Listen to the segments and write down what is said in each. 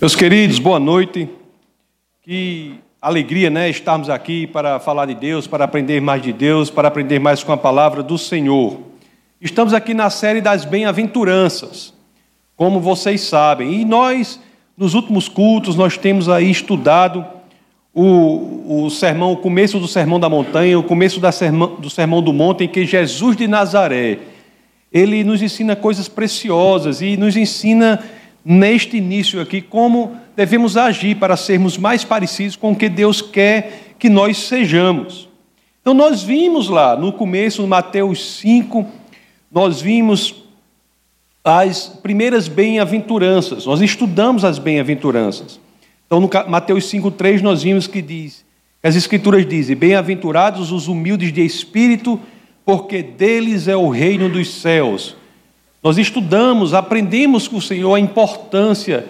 Meus queridos, boa noite. Que alegria, né, estarmos aqui para falar de Deus, para aprender mais de Deus, para aprender mais com a palavra do Senhor. Estamos aqui na série das bem-aventuranças, como vocês sabem. E nós, nos últimos cultos, nós temos aí estudado o, o sermão, o começo do sermão da montanha, o começo sermão, do sermão do monte, em que Jesus de Nazaré, ele nos ensina coisas preciosas e nos ensina neste início aqui, como devemos agir para sermos mais parecidos com o que Deus quer que nós sejamos. Então, nós vimos lá no começo, no Mateus 5, nós vimos as primeiras bem-aventuranças, nós estudamos as bem-aventuranças. Então, no Mateus 5,3, nós vimos que diz, as Escrituras dizem: Bem-aventurados os humildes de espírito, porque deles é o reino dos céus. Nós estudamos, aprendemos com o Senhor a importância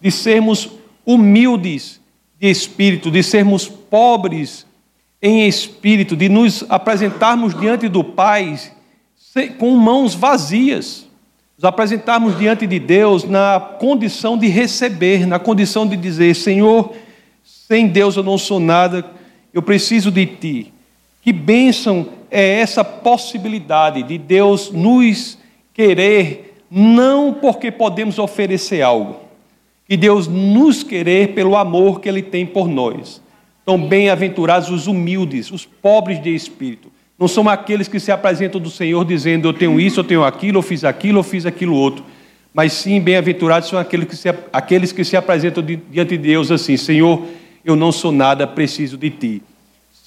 de sermos humildes de espírito, de sermos pobres em espírito, de nos apresentarmos diante do Pai com mãos vazias, nos apresentarmos diante de Deus na condição de receber, na condição de dizer: Senhor, sem Deus eu não sou nada, eu preciso de Ti. Que bênção é essa possibilidade de Deus nos querer não porque podemos oferecer algo, que Deus nos querer pelo amor que Ele tem por nós. Então, bem-aventurados os humildes, os pobres de espírito. Não são aqueles que se apresentam do Senhor dizendo eu tenho isso, eu tenho aquilo, eu fiz aquilo, eu fiz aquilo outro. Mas sim, bem-aventurados são aqueles que, se, aqueles que se apresentam diante de Deus assim: Senhor, eu não sou nada, preciso de Ti.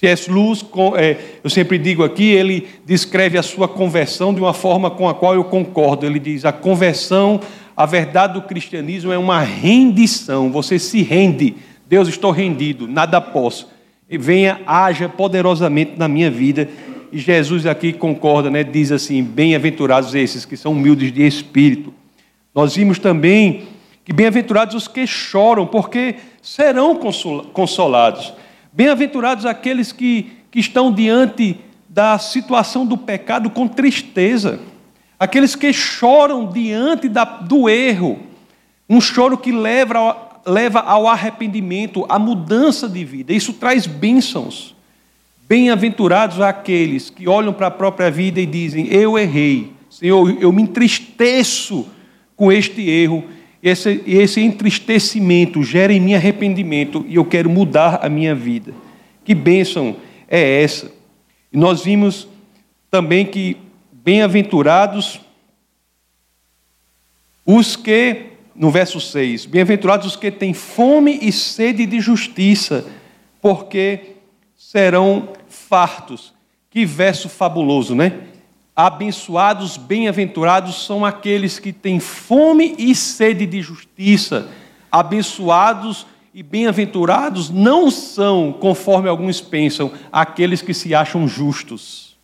C.S. Lewis, é, eu sempre digo aqui, ele descreve a sua conversão de uma forma com a qual eu concordo. Ele diz: a conversão, a verdade do cristianismo é uma rendição. Você se rende. Deus, estou rendido, nada posso. E venha, haja poderosamente na minha vida. E Jesus aqui concorda, né? diz assim: bem-aventurados esses que são humildes de espírito. Nós vimos também que bem-aventurados os que choram, porque serão consolados. Bem-aventurados aqueles que, que estão diante da situação do pecado com tristeza, aqueles que choram diante da, do erro, um choro que leva leva ao arrependimento, à mudança de vida. Isso traz bênçãos. Bem-aventurados aqueles que olham para a própria vida e dizem: Eu errei, Senhor, eu me entristeço com este erro esse, esse entristecimento gera em mim arrependimento e eu quero mudar a minha vida. Que bênção é essa? E nós vimos também que bem-aventurados os que, no verso 6, bem-aventurados os que têm fome e sede de justiça, porque serão fartos. Que verso fabuloso, né? Abençoados, bem-aventurados são aqueles que têm fome e sede de justiça. Abençoados e bem-aventurados não são, conforme alguns pensam, aqueles que se acham justos.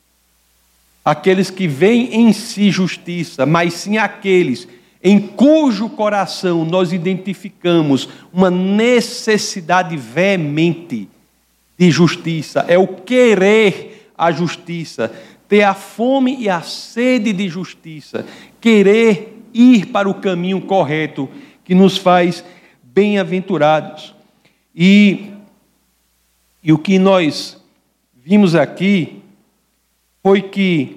Aqueles que veem em si justiça, mas sim aqueles em cujo coração nós identificamos uma necessidade veemente de justiça, é o querer a justiça, ter a fome e a sede de justiça, querer ir para o caminho correto que nos faz bem-aventurados. E, e o que nós vimos aqui foi que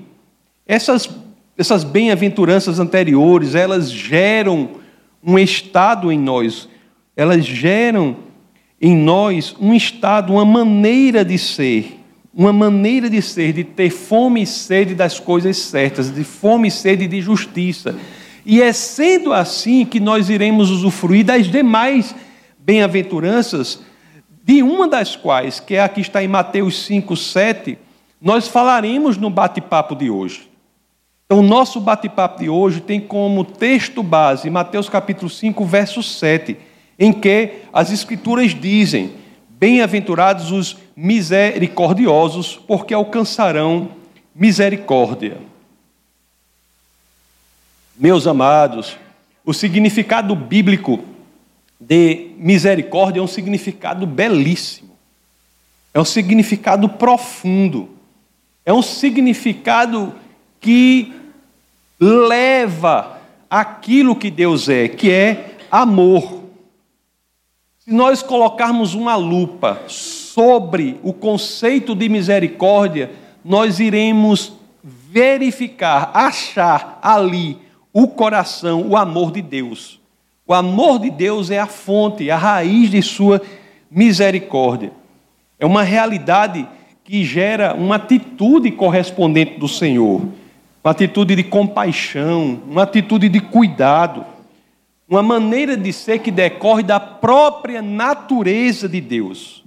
essas, essas bem-aventuranças anteriores, elas geram um estado em nós, elas geram em nós um estado, uma maneira de ser uma maneira de ser, de ter fome e sede das coisas certas, de fome e sede de justiça. E é sendo assim que nós iremos usufruir das demais bem-aventuranças, de uma das quais, que é a que está em Mateus 5, 7, nós falaremos no bate-papo de hoje. Então, o nosso bate-papo de hoje tem como texto base Mateus capítulo 5, verso 7, em que as Escrituras dizem: Bem-aventurados os misericordiosos, porque alcançarão misericórdia. Meus amados, o significado bíblico de misericórdia é um significado belíssimo, é um significado profundo, é um significado que leva aquilo que Deus é, que é amor. Se nós colocarmos uma lupa sobre o conceito de misericórdia, nós iremos verificar, achar ali o coração, o amor de Deus. O amor de Deus é a fonte, a raiz de sua misericórdia. É uma realidade que gera uma atitude correspondente do Senhor, uma atitude de compaixão, uma atitude de cuidado, uma maneira de ser que decorre da própria natureza de Deus.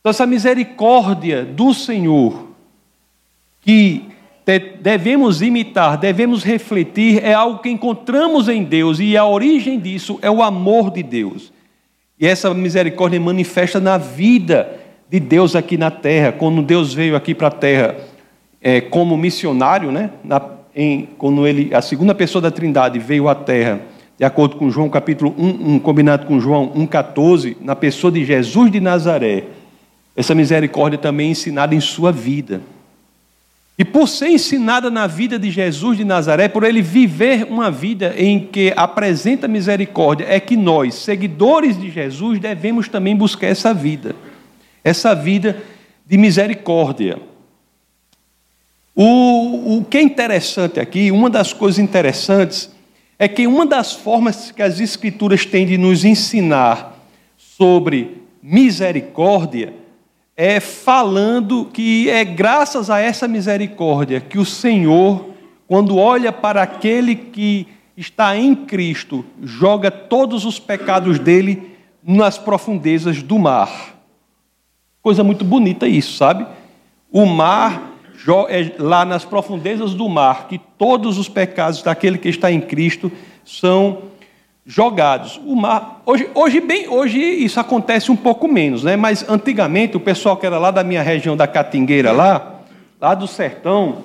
Então, essa misericórdia do Senhor, que devemos imitar, devemos refletir, é algo que encontramos em Deus, e a origem disso é o amor de Deus. E essa misericórdia manifesta na vida de Deus aqui na terra. Quando Deus veio aqui para a terra é, como missionário, né? Na, em, quando ele, a segunda pessoa da Trindade veio à terra, de acordo com João capítulo 1, 1 combinado com João 1,14, na pessoa de Jesus de Nazaré, essa misericórdia também é ensinada em sua vida. E por ser ensinada na vida de Jesus de Nazaré, por ele viver uma vida em que apresenta misericórdia, é que nós, seguidores de Jesus, devemos também buscar essa vida essa vida de misericórdia. O, o que é interessante aqui, uma das coisas interessantes, é que uma das formas que as Escrituras têm de nos ensinar sobre misericórdia é falando que é graças a essa misericórdia que o Senhor, quando olha para aquele que está em Cristo, joga todos os pecados dele nas profundezas do mar. Coisa muito bonita isso, sabe? O mar, é lá nas profundezas do mar, que todos os pecados daquele que está em Cristo são jogados. O mar, hoje, hoje bem, hoje isso acontece um pouco menos, né? Mas antigamente o pessoal que era lá da minha região da Catingueira lá, lá do sertão,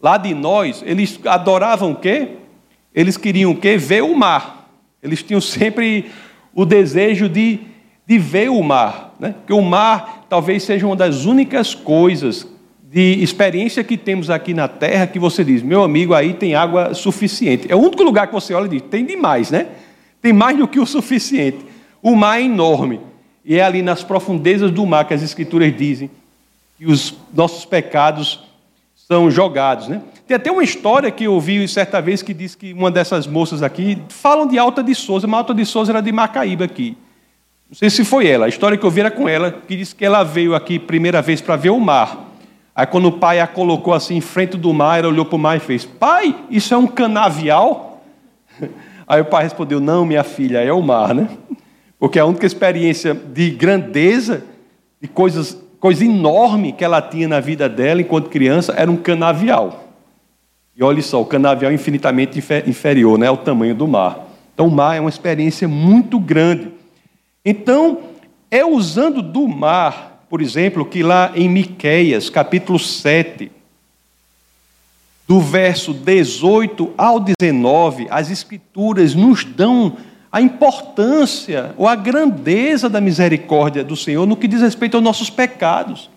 lá de nós, eles adoravam o quê? Eles queriam o quê? Ver o mar. Eles tinham sempre o desejo de, de ver o mar, né? Porque o mar talvez seja uma das únicas coisas de experiência que temos aqui na Terra que você diz, meu amigo, aí tem água suficiente. É o único lugar que você olha e diz, tem demais, né? Tem mais do que o suficiente. O mar é enorme. E é ali nas profundezas do mar que as Escrituras dizem que os nossos pecados são jogados, né? Tem até uma história que eu ouvi certa vez que diz que uma dessas moças aqui falam de Alta de Souza, mas Alta de Souza era de Macaíba aqui. Não sei se foi ela, a história que eu vi era com ela, que disse que ela veio aqui primeira vez para ver o mar. Aí quando o pai a colocou assim em frente do mar, ela olhou para o mar e fez: Pai, isso é um canavial? Aí o pai respondeu: Não, minha filha, é o mar, né? Porque a única experiência de grandeza, de coisas, coisa enorme que ela tinha na vida dela enquanto criança era um canavial. E olha só, o canavial é infinitamente inferior né, ao tamanho do mar. Então o mar é uma experiência muito grande. Então, é usando do mar, por exemplo, que lá em Miqueias, capítulo 7, do verso 18 ao 19, as escrituras nos dão a importância ou a grandeza da misericórdia do Senhor no que diz respeito aos nossos pecados.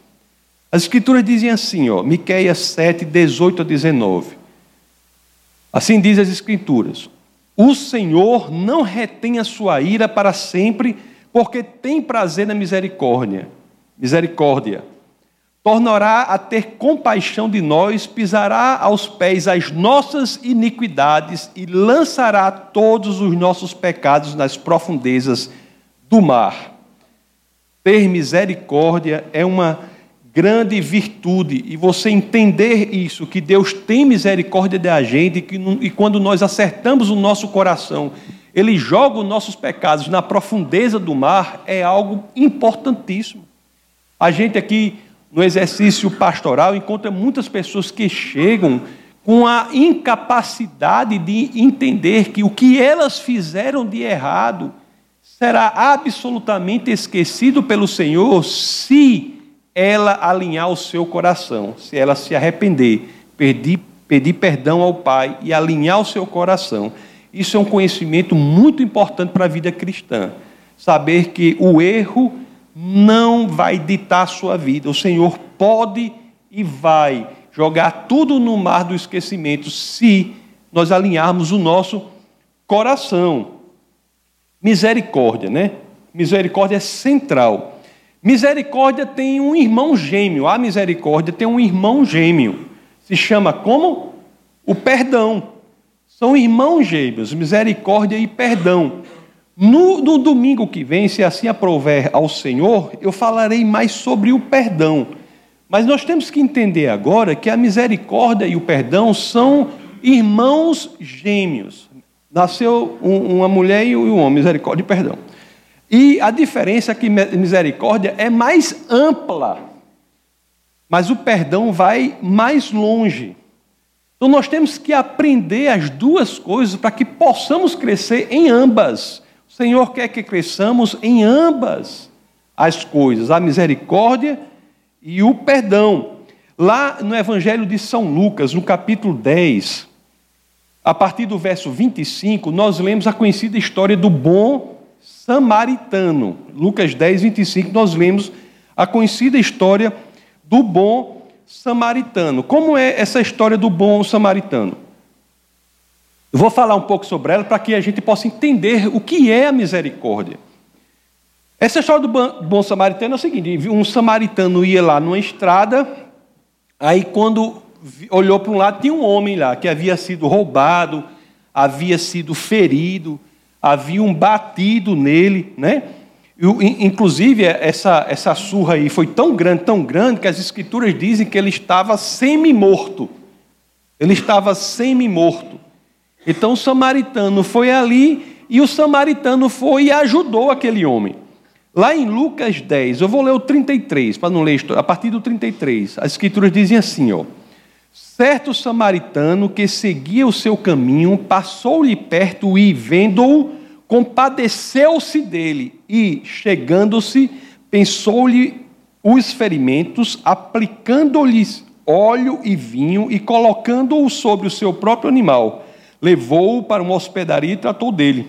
As escrituras dizem assim, ó, Miqueias 7, 18 a 19. Assim diz as escrituras: O Senhor não retém a sua ira para sempre, porque tem prazer na misericórdia. Misericórdia. Tornará a ter compaixão de nós, pisará aos pés as nossas iniquidades e lançará todos os nossos pecados nas profundezas do mar. Ter misericórdia é uma grande virtude e você entender isso, que Deus tem misericórdia da gente e, que, e quando nós acertamos o nosso coração ele joga os nossos pecados na profundeza do mar, é algo importantíssimo. A gente aqui no exercício pastoral encontra muitas pessoas que chegam com a incapacidade de entender que o que elas fizeram de errado será absolutamente esquecido pelo Senhor se ela alinhar o seu coração, se ela se arrepender, pedir, pedir perdão ao Pai e alinhar o seu coração. Isso é um conhecimento muito importante para a vida cristã. Saber que o erro não vai ditar a sua vida. O Senhor pode e vai jogar tudo no mar do esquecimento se nós alinharmos o nosso coração. Misericórdia, né? Misericórdia é central. Misericórdia tem um irmão gêmeo. A misericórdia tem um irmão gêmeo. Se chama como? O perdão. São irmãos gêmeos, misericórdia e perdão. No, no, domingo que vem, se assim aprover ao Senhor, eu falarei mais sobre o perdão. Mas nós temos que entender agora que a misericórdia e o perdão são irmãos gêmeos. Nasceu um, uma mulher e um homem, misericórdia e perdão. E a diferença é que misericórdia é mais ampla, mas o perdão vai mais longe. Então nós temos que aprender as duas coisas para que possamos crescer em ambas. Senhor quer que cresçamos em ambas as coisas, a misericórdia e o perdão. Lá no Evangelho de São Lucas, no capítulo 10, a partir do verso 25, nós lemos a conhecida história do bom samaritano. Lucas 10, 25, nós lemos a conhecida história do bom samaritano. Como é essa história do bom samaritano? Eu vou falar um pouco sobre ela para que a gente possa entender o que é a misericórdia. Essa história do bom samaritano é o seguinte: um samaritano ia lá numa estrada, aí quando olhou para um lado, tinha um homem lá que havia sido roubado, havia sido ferido, havia um batido nele, né? Inclusive, essa, essa surra aí foi tão grande, tão grande, que as escrituras dizem que ele estava semi-morto. Ele estava semi-morto. Então o samaritano foi ali e o samaritano foi e ajudou aquele homem. Lá em Lucas 10, eu vou ler o 33, para não ler a partir do 33, as escrituras dizem assim, ó. Certo samaritano que seguia o seu caminho passou-lhe perto e, vendo-o, compadeceu-se dele e, chegando-se, pensou-lhe os ferimentos, aplicando-lhes óleo e vinho e colocando-o sobre o seu próprio animal. Levou-o para uma hospedaria e tratou dele.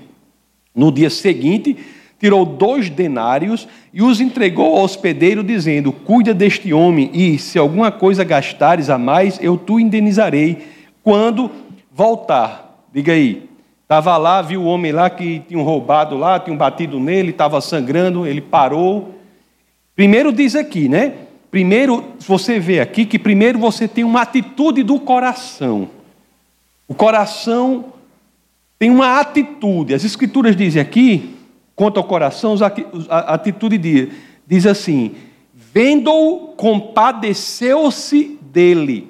No dia seguinte, tirou dois denários e os entregou ao hospedeiro, dizendo: Cuida deste homem, e se alguma coisa gastares a mais, eu tu indenizarei quando voltar. Diga aí. Estava lá, viu o homem lá que tinham roubado lá, tinham batido nele, estava sangrando, ele parou. Primeiro diz aqui, né? Primeiro, você vê aqui que primeiro você tem uma atitude do coração. O coração tem uma atitude. As escrituras dizem aqui quanto ao coração, a atitude diz, diz assim: vendo-o, compadeceu-se dele.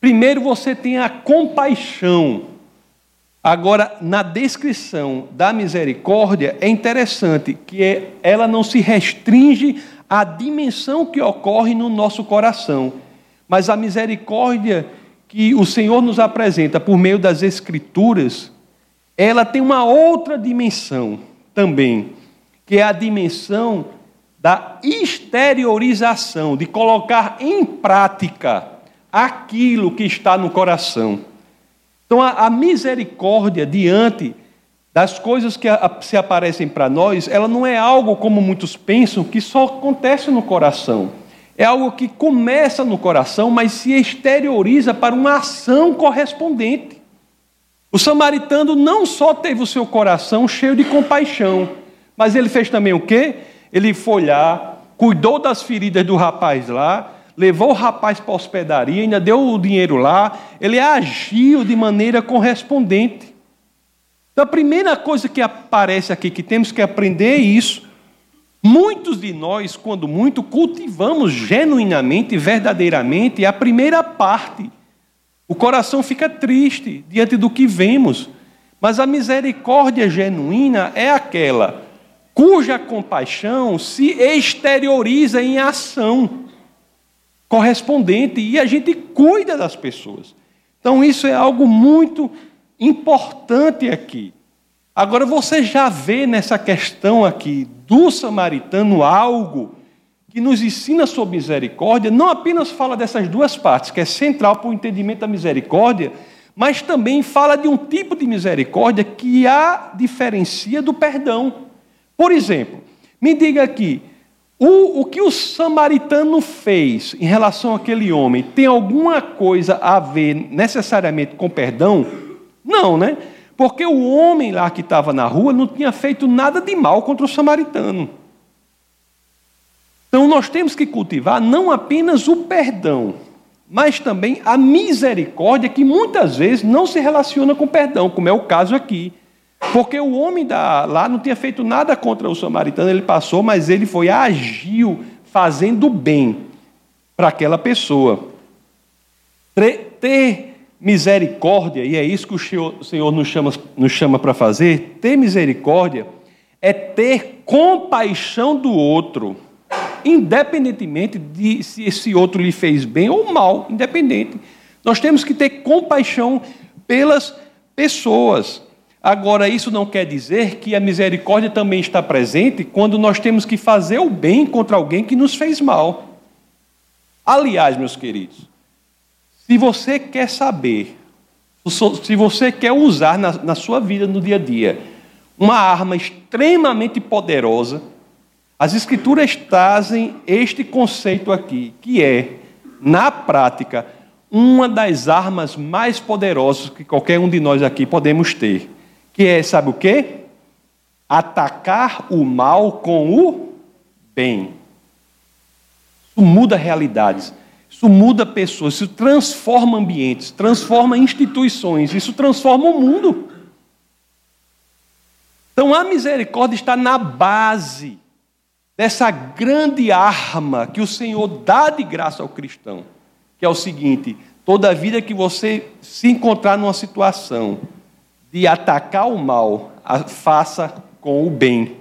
Primeiro você tem a compaixão. Agora, na descrição da misericórdia, é interessante que é, ela não se restringe à dimensão que ocorre no nosso coração, mas a misericórdia que o Senhor nos apresenta por meio das Escrituras, ela tem uma outra dimensão também, que é a dimensão da exteriorização, de colocar em prática aquilo que está no coração. Então, a, a misericórdia diante das coisas que a, se aparecem para nós, ela não é algo como muitos pensam que só acontece no coração. É algo que começa no coração, mas se exterioriza para uma ação correspondente. O samaritano não só teve o seu coração cheio de compaixão, mas ele fez também o quê? Ele foi lá, cuidou das feridas do rapaz lá, levou o rapaz para a hospedaria, ainda deu o dinheiro lá, ele agiu de maneira correspondente. Então, a primeira coisa que aparece aqui que temos que aprender é isso. Muitos de nós, quando muito, cultivamos genuinamente, verdadeiramente, a primeira parte o coração fica triste diante do que vemos, mas a misericórdia genuína é aquela cuja compaixão se exterioriza em ação correspondente e a gente cuida das pessoas. Então, isso é algo muito importante aqui. Agora, você já vê nessa questão aqui do samaritano algo que nos ensina sobre misericórdia, não apenas fala dessas duas partes, que é central para o entendimento da misericórdia, mas também fala de um tipo de misericórdia que a diferencia do perdão. Por exemplo, me diga aqui, o, o que o samaritano fez em relação àquele homem tem alguma coisa a ver necessariamente com perdão? Não, né? Porque o homem lá que estava na rua não tinha feito nada de mal contra o samaritano. Então nós temos que cultivar não apenas o perdão, mas também a misericórdia, que muitas vezes não se relaciona com perdão, como é o caso aqui. Porque o homem da, lá não tinha feito nada contra o samaritano, ele passou, mas ele foi, agiu, fazendo bem para aquela pessoa. Ter misericórdia, e é isso que o Senhor nos chama, nos chama para fazer, ter misericórdia é ter compaixão do outro, independentemente de se esse outro lhe fez bem ou mal, independente. Nós temos que ter compaixão pelas pessoas. Agora, isso não quer dizer que a misericórdia também está presente quando nós temos que fazer o bem contra alguém que nos fez mal. Aliás, meus queridos, se você quer saber, se você quer usar na, na sua vida no dia a dia uma arma extremamente poderosa, as Escrituras trazem este conceito aqui, que é, na prática, uma das armas mais poderosas que qualquer um de nós aqui podemos ter, que é, sabe o quê? Atacar o mal com o bem. Isso muda realidades. Isso muda pessoas, isso transforma ambientes, transforma instituições, isso transforma o mundo. Então a misericórdia está na base dessa grande arma que o Senhor dá de graça ao cristão, que é o seguinte: toda vida que você se encontrar numa situação de atacar o mal, faça com o bem.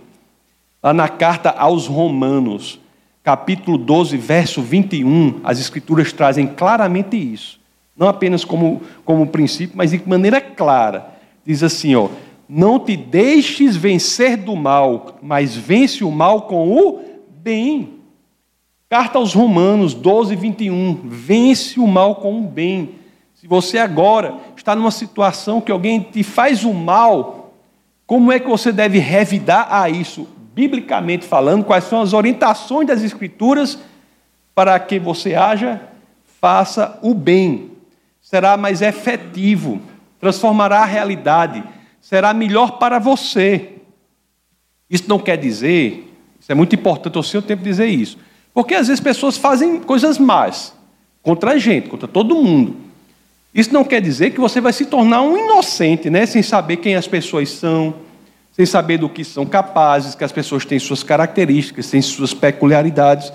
Lá na carta aos Romanos, capítulo 12, verso 21, as Escrituras trazem claramente isso. Não apenas como, como princípio, mas de maneira clara. Diz assim: ó, não te deixes vencer do mal, mas vence o mal com o bem. Carta aos Romanos 12, 21. Vence o mal com o bem. Se você agora está numa situação que alguém te faz o mal, como é que você deve revidar a isso? Biblicamente falando, quais são as orientações das Escrituras para que você haja, faça o bem. Será mais efetivo, transformará a realidade, será melhor para você. Isso não quer dizer, isso é muito importante ao seu tempo dizer isso, porque às vezes pessoas fazem coisas más contra a gente, contra todo mundo. Isso não quer dizer que você vai se tornar um inocente, né, sem saber quem as pessoas são sem saber do que são capazes, que as pessoas têm suas características, têm suas peculiaridades.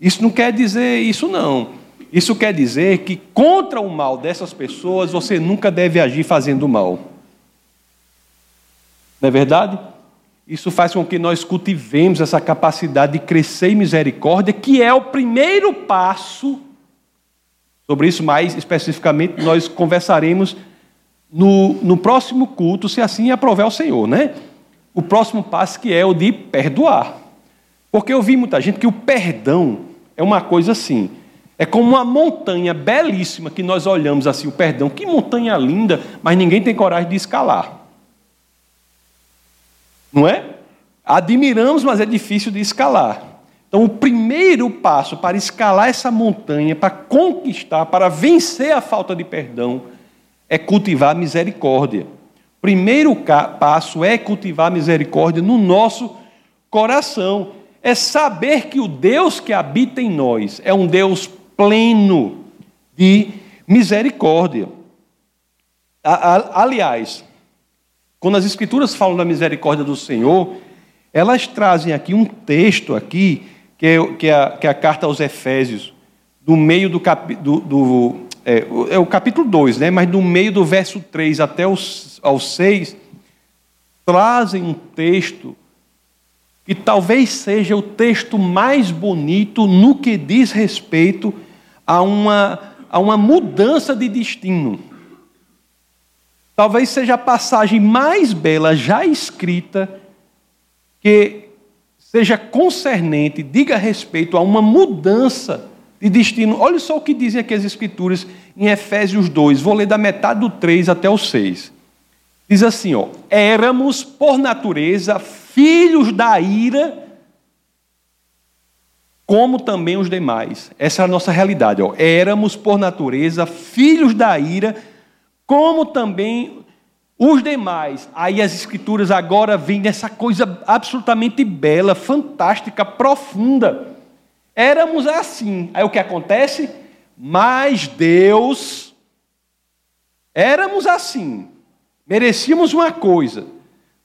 Isso não quer dizer isso, não. Isso quer dizer que contra o mal dessas pessoas você nunca deve agir fazendo mal. Não é verdade? Isso faz com que nós cultivemos essa capacidade de crescer em misericórdia, que é o primeiro passo. Sobre isso, mais especificamente, nós conversaremos no, no próximo culto, se assim aprover o Senhor, né? O próximo passo que é o de perdoar. Porque eu vi muita gente que o perdão é uma coisa assim, é como uma montanha belíssima que nós olhamos assim, o perdão, que montanha linda, mas ninguém tem coragem de escalar. Não é? Admiramos, mas é difícil de escalar. Então, o primeiro passo para escalar essa montanha, para conquistar, para vencer a falta de perdão, é cultivar a misericórdia. Primeiro passo é cultivar misericórdia no nosso coração. É saber que o Deus que habita em nós é um Deus pleno de misericórdia. Aliás, quando as Escrituras falam da misericórdia do Senhor, elas trazem aqui um texto aqui, que é, que é, a, que é a carta aos Efésios, do meio do, cap, do, do é, é, o capítulo 2, né? mas no meio do verso 3 até os ao 6, trazem um texto que talvez seja o texto mais bonito no que diz respeito a uma, a uma mudança de destino. Talvez seja a passagem mais bela já escrita que seja concernente, diga respeito a uma mudança de destino. Olha só o que dizem aqui as Escrituras em Efésios 2. Vou ler da metade do 3 até o 6. Diz assim, ó, éramos por natureza filhos da ira, como também os demais. Essa é a nossa realidade, ó. Éramos por natureza filhos da ira, como também Os demais, aí as escrituras agora vêm nessa coisa absolutamente bela, fantástica, profunda. Éramos assim. Aí o que acontece? Mas Deus, éramos assim. Merecíamos uma coisa.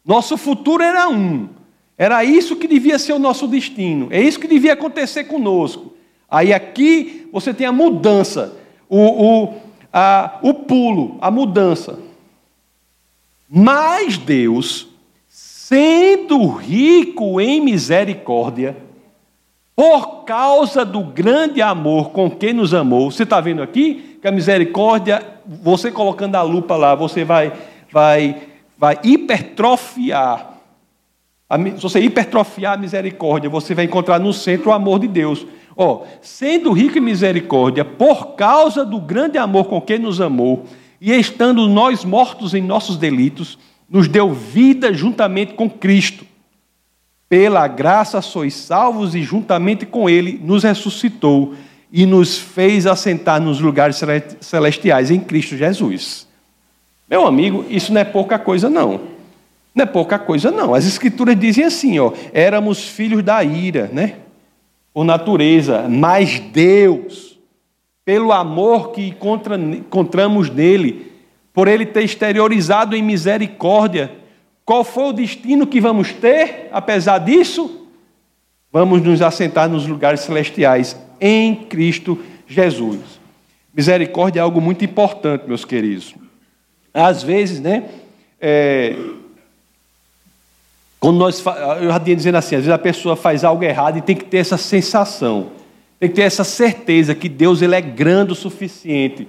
Nosso futuro era um. Era isso que devia ser o nosso destino. É isso que devia acontecer conosco. Aí aqui você tem a mudança, o, o, a, o pulo, a mudança. Mas Deus, sendo rico em misericórdia, por causa do grande amor com que nos amou, você está vendo aqui que a misericórdia, você colocando a lupa lá, você vai, vai, vai hipertrofiar. Se você hipertrofiar a misericórdia, você vai encontrar no centro o amor de Deus. Ó, sendo rico em misericórdia, por causa do grande amor com que nos amou, e estando nós mortos em nossos delitos, nos deu vida juntamente com Cristo. Pela graça sois salvos e juntamente com Ele nos ressuscitou e nos fez assentar nos lugares celestiais em Cristo Jesus. Meu amigo, isso não é pouca coisa, não. Não é pouca coisa, não. As Escrituras dizem assim: ó, éramos filhos da ira, né? por natureza, mas Deus, pelo amor que encontramos nele, por ele ter exteriorizado em misericórdia, qual foi o destino que vamos ter, apesar disso? Vamos nos assentar nos lugares celestiais em Cristo Jesus. Misericórdia é algo muito importante, meus queridos. Às vezes, né? É, quando nós, eu já tinha dizendo assim, às vezes a pessoa faz algo errado e tem que ter essa sensação, tem que ter essa certeza que Deus ele é grande o suficiente.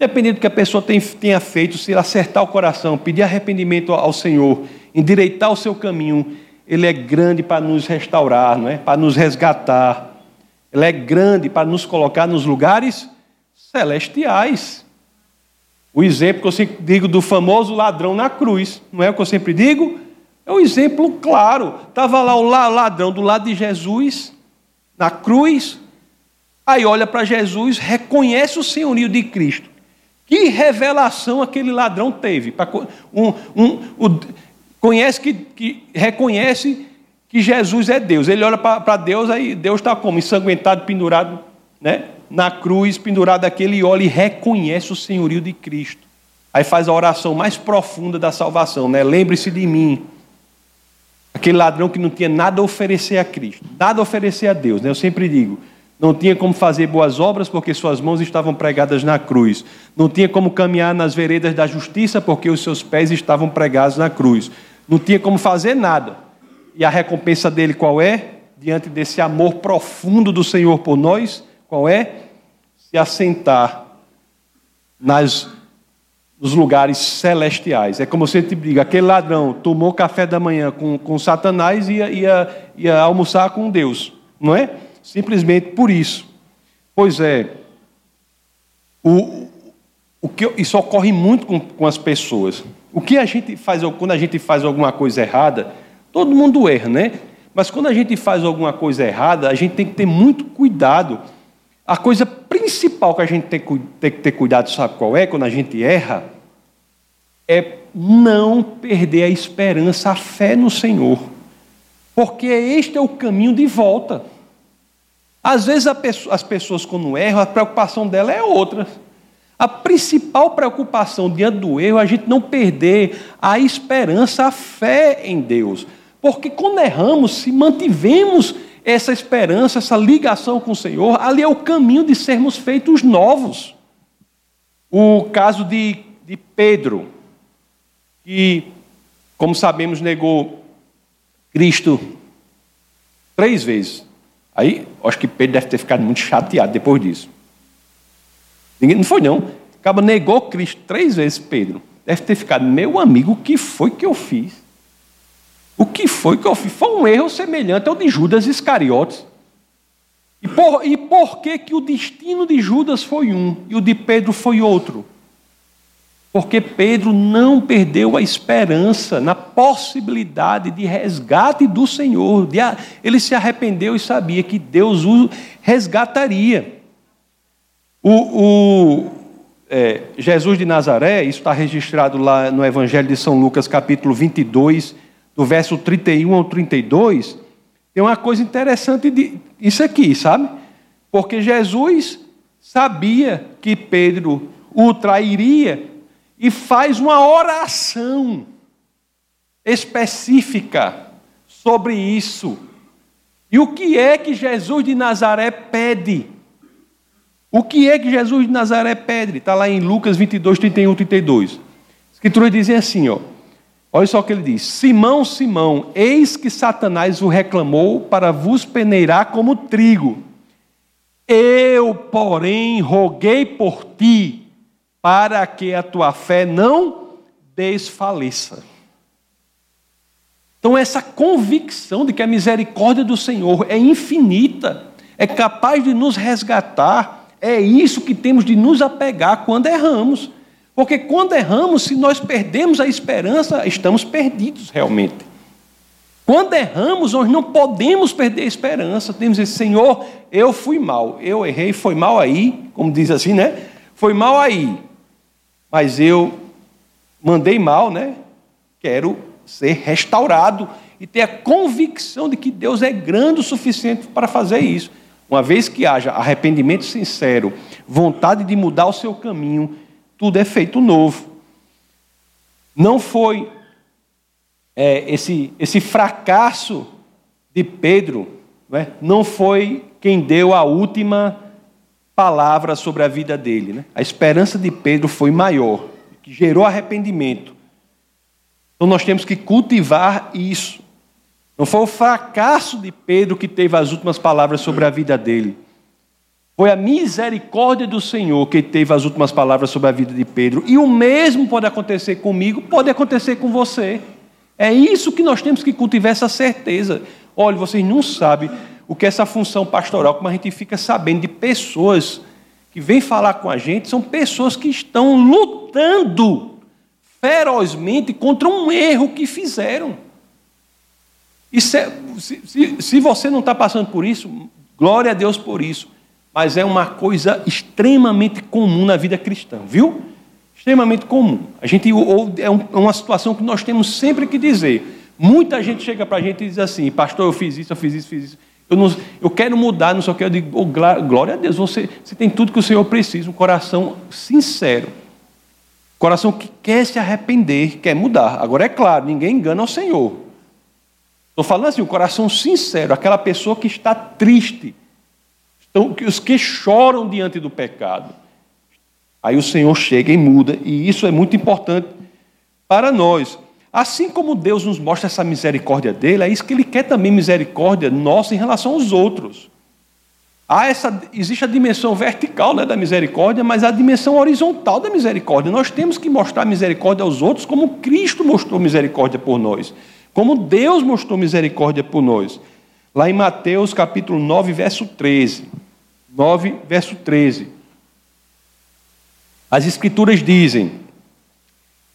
Dependendo do que a pessoa tenha feito, se acertar o coração, pedir arrependimento ao Senhor, endireitar o seu caminho, Ele é grande para nos restaurar, não é? para nos resgatar. Ele é grande para nos colocar nos lugares celestiais. O exemplo que eu sempre digo do famoso ladrão na cruz, não é o que eu sempre digo? É um exemplo claro. Estava lá o ladrão do lado de Jesus, na cruz. Aí olha para Jesus, reconhece o senhorio de Cristo. Que revelação aquele ladrão teve? Um, um, um, conhece que, que, reconhece que Jesus é Deus. Ele olha para Deus, aí Deus está como? Ensanguentado, pendurado né? na cruz, pendurado aqui, ele olha e reconhece o senhorio de Cristo. Aí faz a oração mais profunda da salvação, né? Lembre-se de mim Aquele ladrão que não tinha nada a oferecer a Cristo, nada a oferecer a Deus. Né? Eu sempre digo, não tinha como fazer boas obras porque suas mãos estavam pregadas na cruz. Não tinha como caminhar nas veredas da justiça porque os seus pés estavam pregados na cruz. Não tinha como fazer nada. E a recompensa dele qual é? Diante desse amor profundo do Senhor por nós, qual é? Se assentar nas nos lugares celestiais. É como você te diga, aquele ladrão tomou café da manhã com, com Satanás e ia, ia, ia almoçar com Deus, não é? Simplesmente por isso. Pois é, o, o que, isso ocorre muito com, com as pessoas. O que a gente faz quando a gente faz alguma coisa errada, todo mundo erra, né? Mas quando a gente faz alguma coisa errada, a gente tem que ter muito cuidado. A coisa principal que a gente tem, tem que ter cuidado, sabe qual é? Quando a gente erra, é não perder a esperança, a fé no Senhor. Porque este é o caminho de volta. Às vezes as pessoas, quando erram, a preocupação dela é outra. A principal preocupação diante do erro é a gente não perder a esperança, a fé em Deus. Porque quando erramos, se mantivemos essa esperança, essa ligação com o Senhor, ali é o caminho de sermos feitos novos. O caso de, de Pedro, que, como sabemos, negou Cristo três vezes. Aí, acho que Pedro deve ter ficado muito chateado depois disso. Ninguém, não foi, não. Acaba negou Cristo três vezes, Pedro. Deve ter ficado, meu amigo, o que foi que eu fiz? O que foi que eu fiz? Foi um erro semelhante ao de Judas Iscariotes. E por, e por que, que o destino de Judas foi um e o de Pedro foi outro? Porque Pedro não perdeu a esperança na possibilidade de resgate do Senhor. Ele se arrependeu e sabia que Deus o resgataria. O, o, é, Jesus de Nazaré, isso está registrado lá no Evangelho de São Lucas, capítulo 22, do verso 31 ao 32, tem uma coisa interessante de isso aqui, sabe? Porque Jesus sabia que Pedro o trairia e faz uma oração específica sobre isso. E o que é que Jesus de Nazaré pede? O que é que Jesus de Nazaré pede? Está lá em Lucas 22, 31, 32. As escrituras dizem assim, ó. Olha só o que ele diz: Simão, Simão, eis que Satanás o reclamou para vos peneirar como trigo. Eu, porém, roguei por ti, para que a tua fé não desfaleça. Então, essa convicção de que a misericórdia do Senhor é infinita, é capaz de nos resgatar, é isso que temos de nos apegar quando erramos. Porque quando erramos, se nós perdemos a esperança, estamos perdidos realmente. Quando erramos, nós não podemos perder a esperança. Temos dizer, Senhor, eu fui mal, eu errei, foi mal aí, como diz assim, né? Foi mal aí. Mas eu mandei mal, né? Quero ser restaurado e ter a convicção de que Deus é grande o suficiente para fazer isso. Uma vez que haja arrependimento sincero, vontade de mudar o seu caminho, tudo é feito novo. Não foi é, esse, esse fracasso de Pedro, não, é? não foi quem deu a última palavra sobre a vida dele. Né? A esperança de Pedro foi maior, que gerou arrependimento. Então nós temos que cultivar isso. Não foi o fracasso de Pedro que teve as últimas palavras sobre a vida dele. Foi a misericórdia do Senhor que teve as últimas palavras sobre a vida de Pedro. E o mesmo pode acontecer comigo, pode acontecer com você. É isso que nós temos que cultivar essa certeza. Olha, vocês não sabem o que é essa função pastoral, como a gente fica sabendo de pessoas que vêm falar com a gente, são pessoas que estão lutando ferozmente contra um erro que fizeram. E se, se, se você não está passando por isso, glória a Deus por isso. Mas é uma coisa extremamente comum na vida cristã, viu? Extremamente comum. A gente é, é uma situação que nós temos sempre que dizer. Muita gente chega para a gente e diz assim, pastor, eu fiz isso, eu fiz isso, fiz isso. Eu, não, eu quero mudar, não só quero. Eu digo, oh, glória a Deus, você, você tem tudo que o Senhor precisa, um coração sincero. Coração que quer se arrepender, quer mudar. Agora é claro, ninguém engana o Senhor. Estou falando assim, o coração sincero, aquela pessoa que está triste, então, os que choram diante do pecado. Aí o Senhor chega e muda, e isso é muito importante para nós. Assim como Deus nos mostra essa misericórdia dele, é isso que ele quer também misericórdia nossa em relação aos outros. Há essa, existe a dimensão vertical né, da misericórdia, mas a dimensão horizontal da misericórdia. Nós temos que mostrar misericórdia aos outros como Cristo mostrou misericórdia por nós, como Deus mostrou misericórdia por nós. Lá em Mateus capítulo 9, verso 13. 9, verso 13. As Escrituras dizem: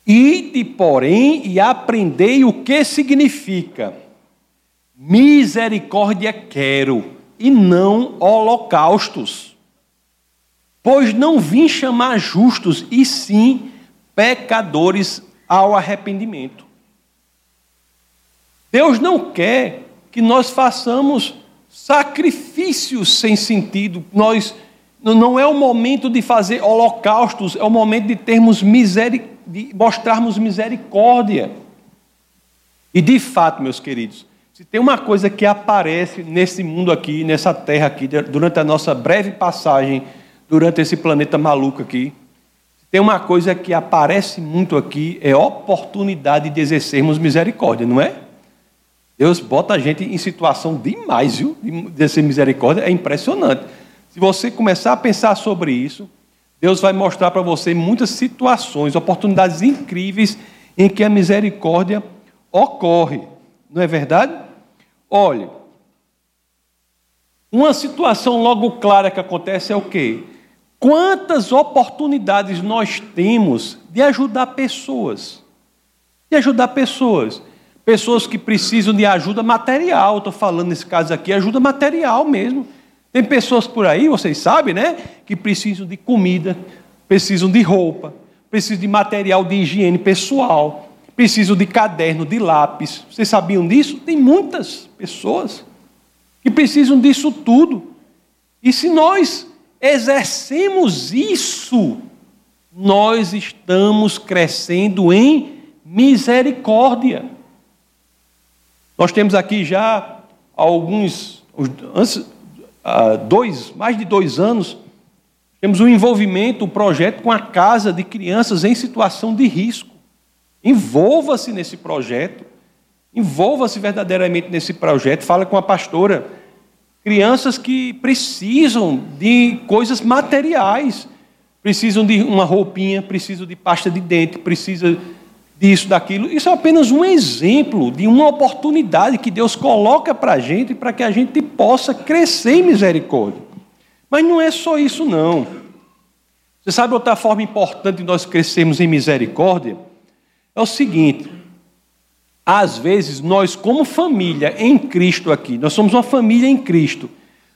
Ide, porém, e aprendei o que significa misericórdia quero e não holocaustos. Pois não vim chamar justos, e sim pecadores ao arrependimento. Deus não quer que nós façamos sacrifícios sem sentido. Nós não é o momento de fazer holocaustos, é o momento de termos misericórdia, de mostrarmos misericórdia. E de fato, meus queridos, se tem uma coisa que aparece nesse mundo aqui, nessa terra aqui, durante a nossa breve passagem, durante esse planeta maluco aqui, se tem uma coisa que aparece muito aqui, é oportunidade de exercermos misericórdia, não é? Deus bota a gente em situação demais, viu? De exercer misericórdia, é impressionante. Se você começar a pensar sobre isso, Deus vai mostrar para você muitas situações, oportunidades incríveis em que a misericórdia ocorre. Não é verdade? Olhe, uma situação logo clara que acontece é o quê? Quantas oportunidades nós temos de ajudar pessoas? De ajudar pessoas. Pessoas que precisam de ajuda material, estou falando nesse caso aqui, ajuda material mesmo. Tem pessoas por aí, vocês sabem, né? Que precisam de comida, precisam de roupa, precisam de material de higiene pessoal, precisam de caderno, de lápis. Vocês sabiam disso? Tem muitas pessoas que precisam disso tudo. E se nós exercemos isso, nós estamos crescendo em misericórdia. Nós temos aqui já alguns, antes, dois, mais de dois anos, temos um envolvimento, um projeto com a casa de crianças em situação de risco. Envolva-se nesse projeto, envolva-se verdadeiramente nesse projeto, fala com a pastora. Crianças que precisam de coisas materiais, precisam de uma roupinha, precisam de pasta de dente, precisam disso, daquilo. Isso é apenas um exemplo de uma oportunidade que Deus coloca para a gente para que a gente possa crescer em misericórdia. Mas não é só isso, não. Você sabe outra forma importante de nós crescermos em misericórdia? É o seguinte: às vezes nós, como família em Cristo aqui, nós somos uma família em Cristo.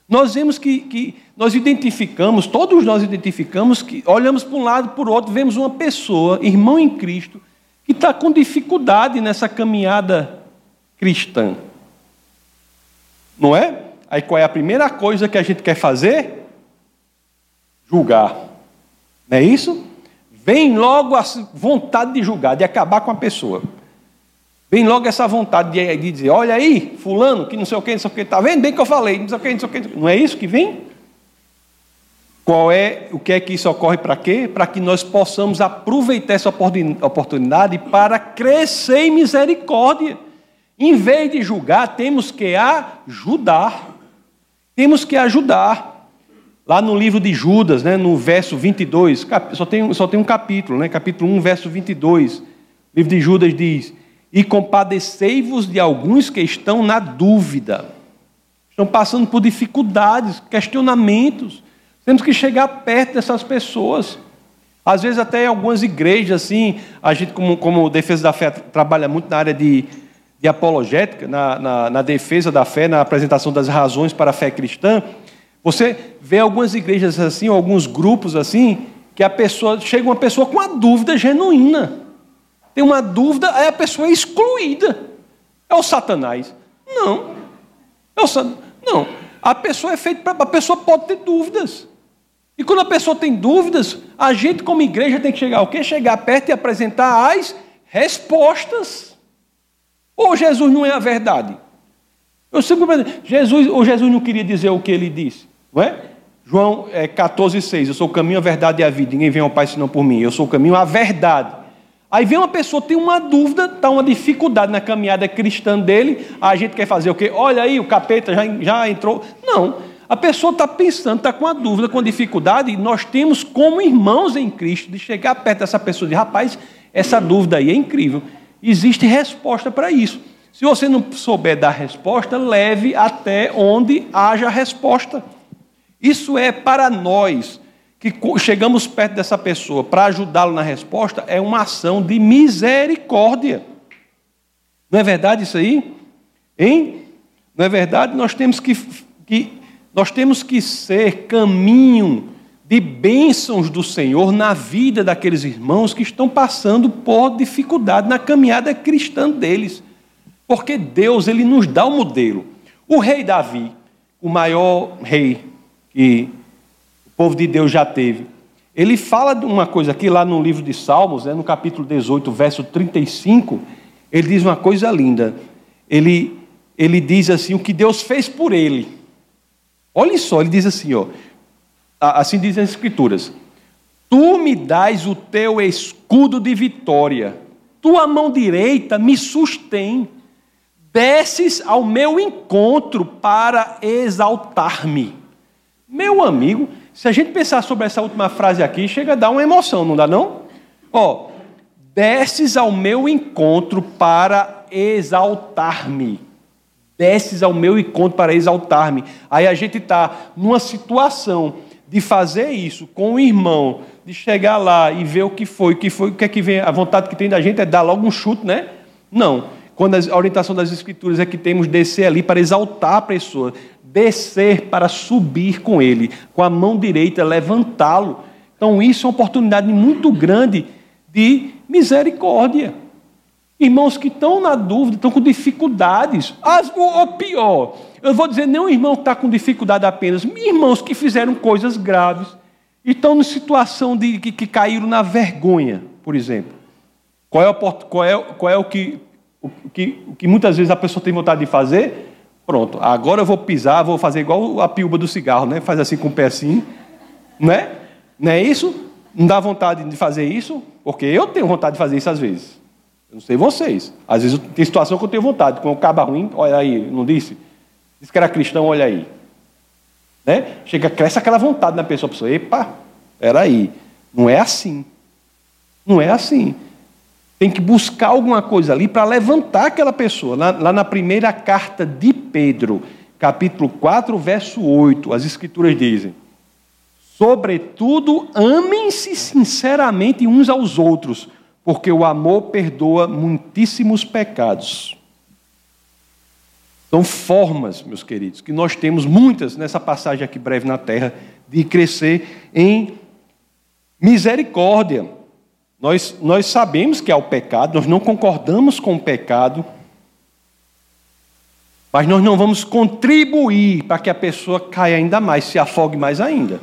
Nós vemos que, que nós identificamos, todos nós identificamos que olhamos para um lado para o outro, vemos uma pessoa, irmão em Cristo, que está com dificuldade nessa caminhada cristã. Não é? Aí qual é a primeira coisa que a gente quer fazer? Julgar. Não é isso? Vem logo a vontade de julgar, de acabar com a pessoa. Vem logo essa vontade de, de dizer: olha aí, fulano, que não sei o que, não sei o que, está vendo bem que eu falei, não sei o que, não sei o que. Não é isso que vem? Qual é, o que é que isso ocorre para quê? Para que nós possamos aproveitar essa oportunidade para crescer em misericórdia. Em vez de julgar, temos que ajudar. Temos que ajudar. Lá no livro de Judas, né, no verso 22, só tem, só tem um capítulo, né, capítulo 1, verso 22. O livro de Judas diz: E compadecei-vos de alguns que estão na dúvida, estão passando por dificuldades, questionamentos temos que chegar perto dessas pessoas. Às vezes até em algumas igrejas, assim, a gente, como, como defesa da fé, trabalha muito na área de, de apologética, na, na, na, defesa da fé, na apresentação das razões para a fé cristã. Você vê algumas igrejas assim, alguns grupos assim, que a pessoa chega uma pessoa com uma dúvida genuína. Tem uma dúvida, aí a pessoa é excluída. É o Satanás. Não. É o, não. A pessoa é feita para. A pessoa pode ter dúvidas. E quando a pessoa tem dúvidas, a gente como igreja tem que chegar o quê? Chegar perto e apresentar as respostas. Ou Jesus não é a verdade? Eu simplesmente, Jesus, ou Jesus não queria dizer o que ele disse, não é? João é, 14,6, eu sou o caminho, a verdade e a vida, ninguém vem ao Pai senão por mim, eu sou o caminho, a verdade. Aí vem uma pessoa, tem uma dúvida, está uma dificuldade na caminhada cristã dele, a gente quer fazer o quê? Olha aí, o capeta já, já entrou. Não, a pessoa está pensando, está com uma dúvida, com dificuldade, e nós temos como irmãos em Cristo de chegar perto dessa pessoa e dizer, rapaz, essa dúvida aí é incrível. Existe resposta para isso. Se você não souber dar resposta, leve até onde haja resposta. Isso é para nós que chegamos perto dessa pessoa para ajudá-lo na resposta, é uma ação de misericórdia. Não é verdade isso aí? Hein? Não é verdade? Nós temos que, que nós temos que ser caminho de bênçãos do Senhor na vida daqueles irmãos que estão passando por dificuldade na caminhada cristã deles. Porque Deus, ele nos dá o um modelo. O rei Davi, o maior rei que o povo de Deus já teve, ele fala de uma coisa aqui lá no livro de Salmos, né, no capítulo 18, verso 35, ele diz uma coisa linda. Ele, ele diz assim: o que Deus fez por ele. Olha só, ele diz assim, ó, assim dizem as escrituras: Tu me dás o teu escudo de vitória, tua mão direita me sustém, desces ao meu encontro para exaltar-me. Meu amigo, se a gente pensar sobre essa última frase aqui, chega a dar uma emoção, não dá não? Ó, desces ao meu encontro para exaltar-me desces ao meu encontro para exaltar-me. Aí a gente está numa situação de fazer isso com o irmão, de chegar lá e ver o que foi, o que foi, o que é que vem, a vontade que tem da gente é dar logo um chute, né? Não. Quando a orientação das escrituras é que temos descer ali para exaltar a pessoa, descer para subir com ele, com a mão direita levantá-lo. Então, isso é uma oportunidade muito grande de misericórdia. Irmãos que estão na dúvida, estão com dificuldades. As, ou, pior, eu vou dizer, não irmão que está com dificuldade apenas, irmãos que fizeram coisas graves e estão em situação de que, que caíram na vergonha, por exemplo. Qual é, o, qual é, qual é o, que, o, que, o que muitas vezes a pessoa tem vontade de fazer? Pronto, agora eu vou pisar, vou fazer igual a piúba do cigarro, né? Faz assim com o pé assim, né? Não é isso? Não dá vontade de fazer isso? Porque eu tenho vontade de fazer isso às vezes. Eu não sei vocês. Às vezes tem situação que eu tenho vontade. Com o caba ruim, olha aí, não disse? Disse que era cristão, olha aí. Né? Chega, cresce aquela vontade na pessoa. A pessoa, epa, aí. Não é assim. Não é assim. Tem que buscar alguma coisa ali para levantar aquela pessoa. Lá, lá na primeira carta de Pedro, capítulo 4, verso 8, as escrituras dizem: Sobretudo, amem-se sinceramente uns aos outros porque o amor perdoa muitíssimos pecados. São formas, meus queridos, que nós temos muitas nessa passagem aqui breve na terra, de crescer em misericórdia. Nós, nós sabemos que há o pecado, nós não concordamos com o pecado, mas nós não vamos contribuir para que a pessoa caia ainda mais, se afogue mais ainda.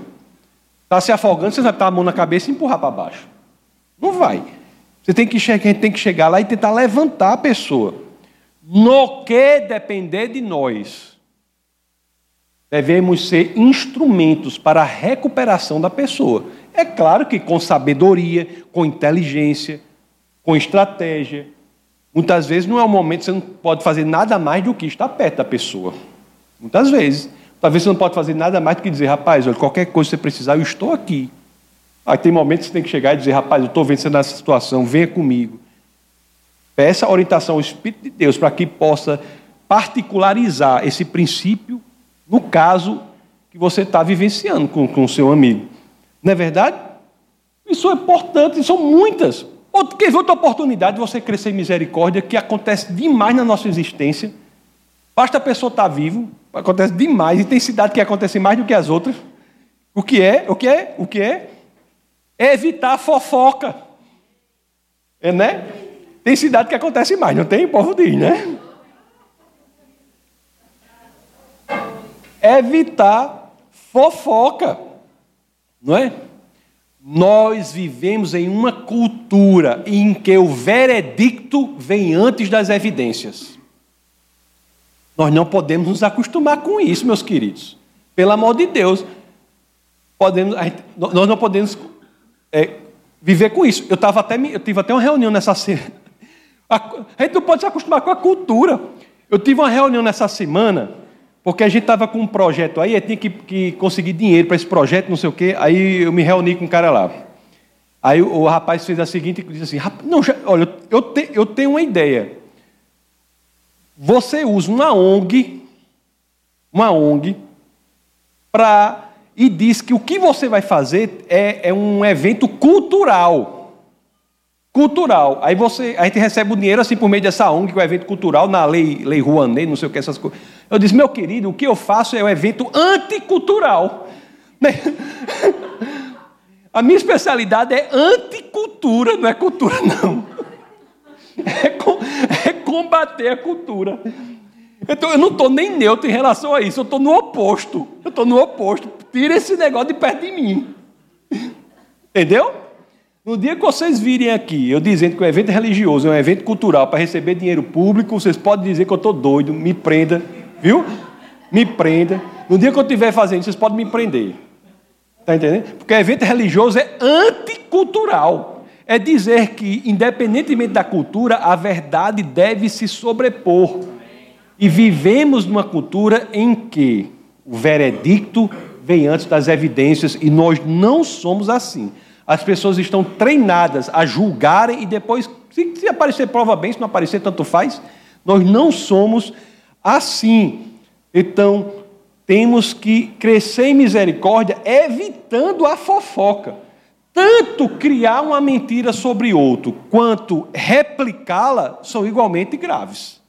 Está se afogando, você vai estar a mão na cabeça e empurrar para baixo. Não vai. Você tem que chegar, a gente tem que chegar lá e tentar levantar a pessoa. No que depender de nós, devemos ser instrumentos para a recuperação da pessoa. É claro que com sabedoria, com inteligência, com estratégia. Muitas vezes não é o momento, você não pode fazer nada mais do que estar perto da pessoa. Muitas vezes. Talvez você não pode fazer nada mais do que dizer, rapaz, olha, qualquer coisa que você precisar, eu estou aqui. Aí tem momentos que você tem que chegar e dizer, rapaz, eu estou vencendo essa situação, venha comigo. Peça orientação ao Espírito de Deus para que possa particularizar esse princípio no caso que você está vivenciando com o seu amigo. Não é verdade? Isso é importante, são muitas. Quer ver outra oportunidade de você crescer em misericórdia que acontece demais na nossa existência? Basta a pessoa estar tá vivo, acontece demais, e tem cidade que acontece mais do que as outras. O que é? O que é? O que é? É evitar fofoca. É, né? Tem cidade que acontece mais, não tem? O povo diz, né? Evitar fofoca. Não é? Nós vivemos em uma cultura em que o veredicto vem antes das evidências. Nós não podemos nos acostumar com isso, meus queridos. Pelo amor de Deus. Podemos, nós não podemos é, viver com isso. Eu, tava até, eu tive até uma reunião nessa semana. A gente não pode se acostumar com a cultura. Eu tive uma reunião nessa semana, porque a gente estava com um projeto aí, eu tinha que, que conseguir dinheiro para esse projeto, não sei o quê. Aí eu me reuni com um cara lá. Aí o, o rapaz fez a seguinte, disse assim, não, já, olha, eu, te, eu tenho uma ideia. Você usa uma ONG, uma ONG, para e diz que o que você vai fazer é, é um evento cultural. Cultural. Aí você, a gente recebe o dinheiro assim por meio dessa ONG, que é o evento cultural, na lei, lei Rouanet, não sei o que, essas coisas. Eu disse, meu querido, o que eu faço é um evento anticultural. A minha especialidade é anticultura, não é cultura, não. É, é combater a cultura. Então eu não estou nem neutro em relação a isso, eu estou no oposto. Eu estou no oposto. Tira esse negócio de perto de mim. Entendeu? No dia que vocês virem aqui, eu dizendo que o evento religioso é um evento cultural para receber dinheiro público, vocês podem dizer que eu estou doido, me prenda, viu? Me prenda. No dia que eu estiver fazendo, vocês podem me prender. Está entendendo? Porque evento religioso é anticultural. É dizer que, independentemente da cultura, a verdade deve se sobrepor. E vivemos numa cultura em que o veredicto vem antes das evidências e nós não somos assim. As pessoas estão treinadas a julgarem e depois, se, se aparecer prova bem, se não aparecer, tanto faz. Nós não somos assim. Então, temos que crescer em misericórdia, evitando a fofoca. Tanto criar uma mentira sobre outro, quanto replicá-la, são igualmente graves.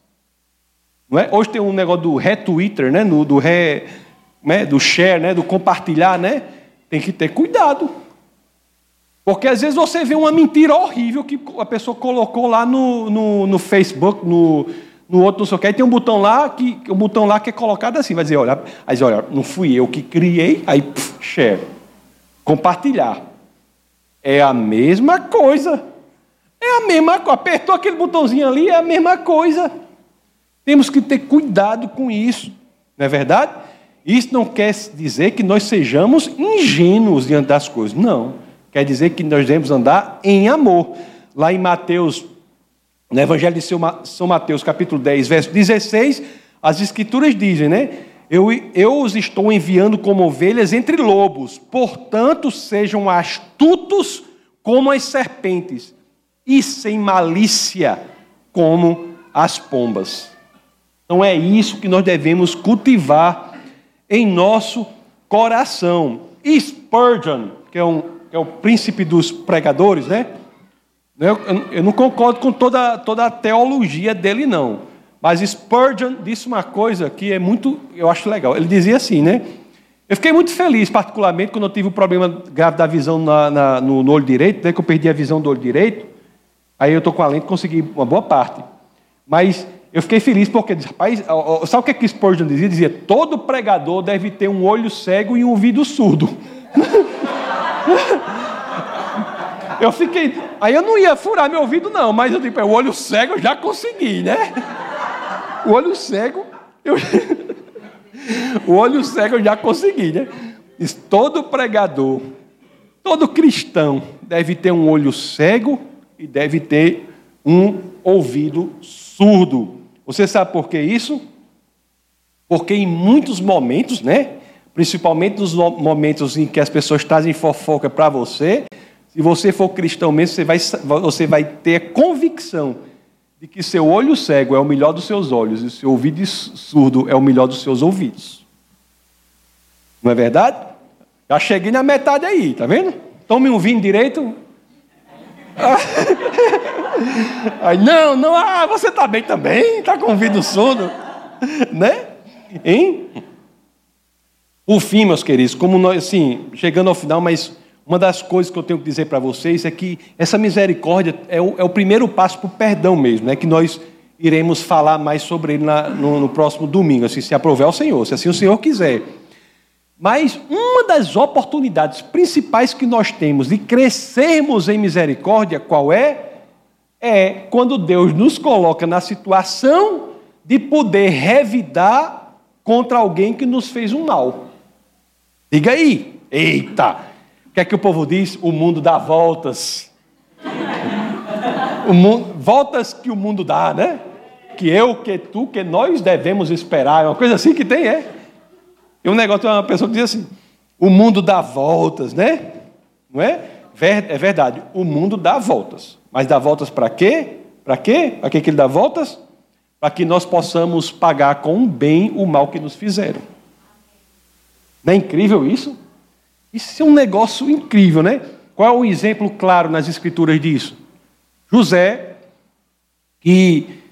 Não é? Hoje tem um negócio do retweeter, né? do, re, né? do share, né? do compartilhar, né? Tem que ter cuidado. Porque às vezes você vê uma mentira horrível que a pessoa colocou lá no, no, no Facebook, no, no outro não sei o que, aí tem um botão lá que o botão lá que é colocado assim, vai dizer, olha, aí olha, não fui eu que criei, aí pff, share, compartilhar. É a mesma coisa. É a mesma coisa. Apertou aquele botãozinho ali, é a mesma coisa. Temos que ter cuidado com isso, não é verdade? Isso não quer dizer que nós sejamos ingênuos diante das coisas. Não. Quer dizer que nós devemos andar em amor. Lá em Mateus, no Evangelho de São Mateus, capítulo 10, verso 16, as Escrituras dizem, né? Eu, eu os estou enviando como ovelhas entre lobos, portanto sejam astutos como as serpentes e sem malícia como as pombas. Então é isso que nós devemos cultivar em nosso coração. Spurgeon, que é um que é o príncipe dos pregadores, né? Eu, eu não concordo com toda, toda a teologia dele, não. Mas Spurgeon disse uma coisa que é muito, eu acho legal. Ele dizia assim, né? Eu fiquei muito feliz, particularmente, quando eu tive um problema grave da visão na, na, no, no, olho direito, né, que eu perdi a visão do olho direito. Aí eu estou com a lente consegui uma boa parte. Mas eu fiquei feliz porque, rapaz, sabe o que, que Spurgeon dizia? Dizia: todo pregador deve ter um olho cego e um ouvido surdo. Eu fiquei. Aí eu não ia furar meu ouvido, não, mas eu tipo, o olho cego eu já consegui, né? O olho cego, eu. o olho cego eu já consegui, né? Todo pregador, todo cristão deve ter um olho cego e deve ter um ouvido surdo. Você sabe por que isso? Porque em muitos momentos, né? Principalmente nos momentos em que as pessoas trazem fofoca para você, se você for cristão mesmo, você vai, você vai ter convicção de que seu olho cego é o melhor dos seus olhos e seu ouvido surdo é o melhor dos seus ouvidos. Não é verdade? Já cheguei na metade aí, tá vendo? Tome um vinho direito. Aí, não, não, ah, você está bem também, está com o ouvido surdo, né? Hein? O fim, meus queridos, como nós, assim, chegando ao final, mas uma das coisas que eu tenho que dizer para vocês é que essa misericórdia é o, é o primeiro passo para o perdão mesmo, né? que nós iremos falar mais sobre ele na, no, no, próximo domingo, assim, se aprover ao Senhor, se assim o Senhor quiser. Mas uma das oportunidades principais que nós temos de crescermos em misericórdia, qual é? É quando Deus nos coloca na situação de poder revidar contra alguém que nos fez um mal. Diga aí, eita, que é que o povo diz? O mundo dá voltas. Mundo, voltas que o mundo dá, né? Que eu, que tu, que nós devemos esperar. É uma coisa assim que tem, é. E um negócio, uma pessoa que diz assim: o mundo dá voltas, né? Não é? É verdade, o mundo dá voltas. Mas dá voltas para quê? Para quê? Para que ele dá voltas? Para que nós possamos pagar com bem o mal que nos fizeram. Não é incrível isso? Isso é um negócio incrível, né? Qual é o exemplo claro nas escrituras disso? José, que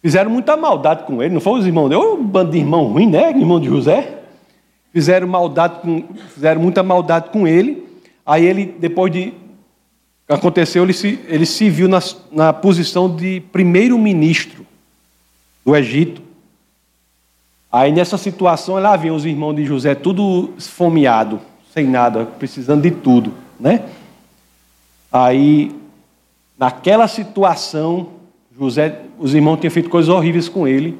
fizeram muita maldade com ele, não foi os irmãos dele? um bando de irmão ruim, né? Irmão de José. Fizeram maldade com, fizeram muita maldade com ele. Aí ele, depois de aconteceu, ele se, ele se viu na, na posição de primeiro-ministro do Egito. Aí nessa situação, lá vem os irmãos de José, tudo esfomeado sem nada, precisando de tudo, né? Aí, naquela situação, José, os irmãos tinham feito coisas horríveis com ele.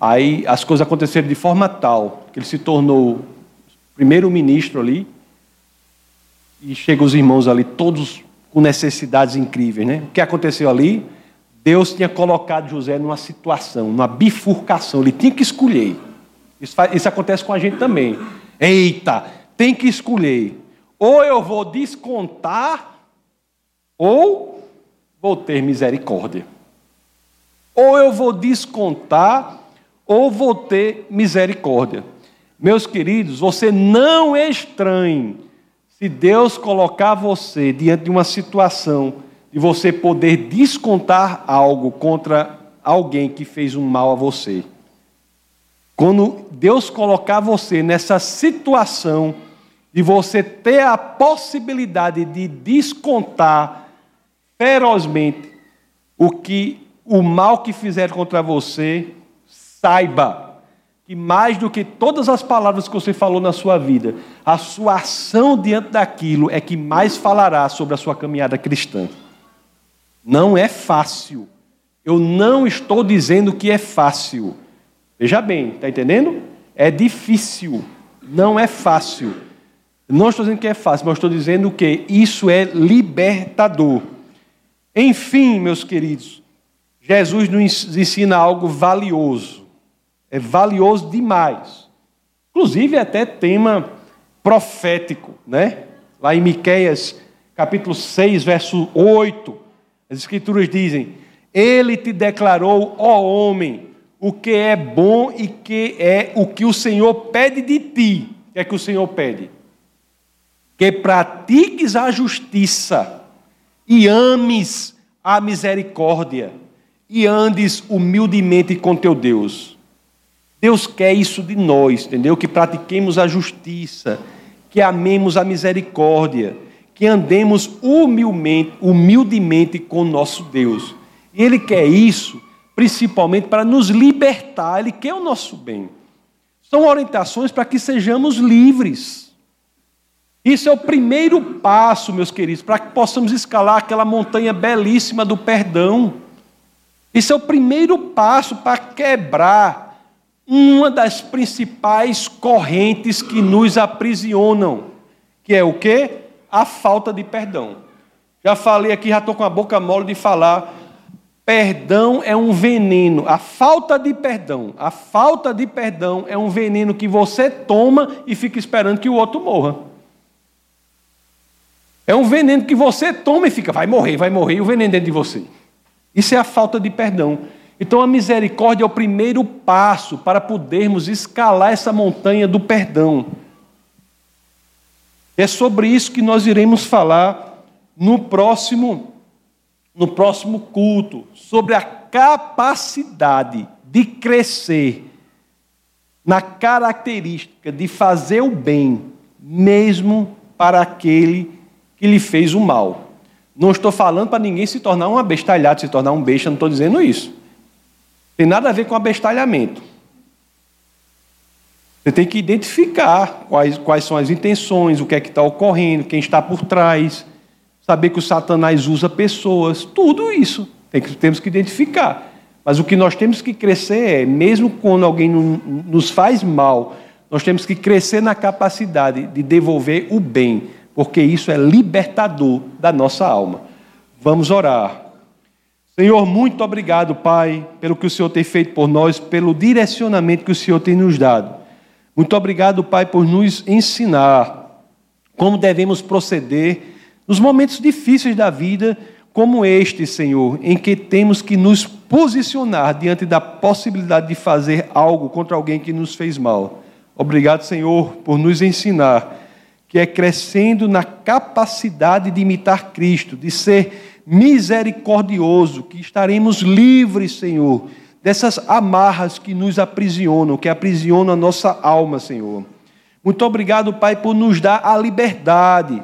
Aí as coisas aconteceram de forma tal que ele se tornou primeiro-ministro ali. E chegam os irmãos ali, todos com necessidades incríveis, né? O que aconteceu ali? Deus tinha colocado José numa situação, numa bifurcação, ele tinha que escolher. Isso, faz, isso acontece com a gente também. Eita, tem que escolher: ou eu vou descontar, ou vou ter misericórdia. Ou eu vou descontar, ou vou ter misericórdia. Meus queridos, você não estranhe se Deus colocar você diante de uma situação de você poder descontar algo contra alguém que fez um mal a você. Quando Deus colocar você nessa situação de você ter a possibilidade de descontar ferozmente o que o mal que fizer contra você, saiba que mais do que todas as palavras que você falou na sua vida, a sua ação diante daquilo é que mais falará sobre a sua caminhada cristã. Não é fácil. Eu não estou dizendo que é fácil. Veja bem, está entendendo? É difícil. Não é fácil. Não estou dizendo que é fácil, mas estou dizendo que isso é libertador. Enfim, meus queridos, Jesus nos ensina algo valioso. É valioso demais. Inclusive, é até tema profético, né? Lá em Miqueias, capítulo 6, verso 8, as escrituras dizem: Ele te declarou, ó homem, o que é bom e que é o que o Senhor pede de ti. O que é que o Senhor pede? Que pratiques a justiça e ames a misericórdia e andes humildemente com teu Deus. Deus quer isso de nós, entendeu? Que pratiquemos a justiça, que amemos a misericórdia, que andemos humildemente, humildemente com nosso Deus. E Ele quer isso principalmente para nos libertar, Ele quer o nosso bem. São orientações para que sejamos livres. Isso é o primeiro passo, meus queridos, para que possamos escalar aquela montanha belíssima do perdão. Isso é o primeiro passo para quebrar uma das principais correntes que nos aprisionam, que é o quê? A falta de perdão. Já falei aqui, já estou com a boca mole de falar. Perdão é um veneno. A falta de perdão, a falta de perdão é um veneno que você toma e fica esperando que o outro morra. É um veneno que você toma e fica, vai morrer, vai morrer, e o veneno dentro de você. Isso é a falta de perdão. Então a misericórdia é o primeiro passo para podermos escalar essa montanha do perdão. É sobre isso que nós iremos falar no próximo no próximo culto, sobre a capacidade de crescer na característica de fazer o bem, mesmo para aquele que lhe fez o mal. Não estou falando para ninguém se tornar um abestalhado, se tornar um besta, não estou dizendo isso. Tem nada a ver com abestalhamento. Você tem que identificar quais, quais são as intenções, o que é que está ocorrendo, quem está por trás, saber que o Satanás usa pessoas, tudo isso. Tem que, temos que identificar. Mas o que nós temos que crescer é, mesmo quando alguém nos faz mal, nós temos que crescer na capacidade de devolver o bem porque isso é libertador da nossa alma. Vamos orar. Senhor, muito obrigado, Pai, pelo que o Senhor tem feito por nós, pelo direcionamento que o Senhor tem nos dado. Muito obrigado, Pai, por nos ensinar como devemos proceder nos momentos difíceis da vida, como este, Senhor, em que temos que nos posicionar diante da possibilidade de fazer algo contra alguém que nos fez mal. Obrigado, Senhor, por nos ensinar que é crescendo na capacidade de imitar Cristo, de ser misericordioso, que estaremos livres, Senhor, dessas amarras que nos aprisionam, que aprisionam a nossa alma, Senhor. Muito obrigado, Pai, por nos dar a liberdade,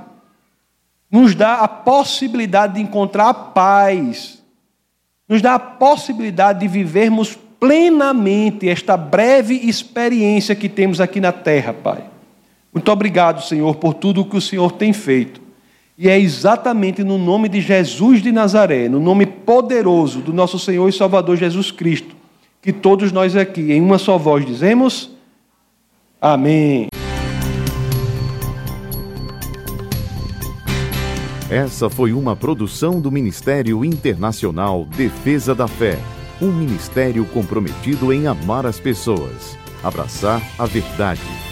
nos dar a possibilidade de encontrar a paz, nos dar a possibilidade de vivermos plenamente esta breve experiência que temos aqui na terra, Pai. Muito obrigado, Senhor, por tudo o que o Senhor tem feito. E é exatamente no nome de Jesus de Nazaré, no nome poderoso do nosso Senhor e Salvador Jesus Cristo, que todos nós aqui, em uma só voz, dizemos: Amém. Essa foi uma produção do Ministério Internacional Defesa da Fé, um ministério comprometido em amar as pessoas, abraçar a verdade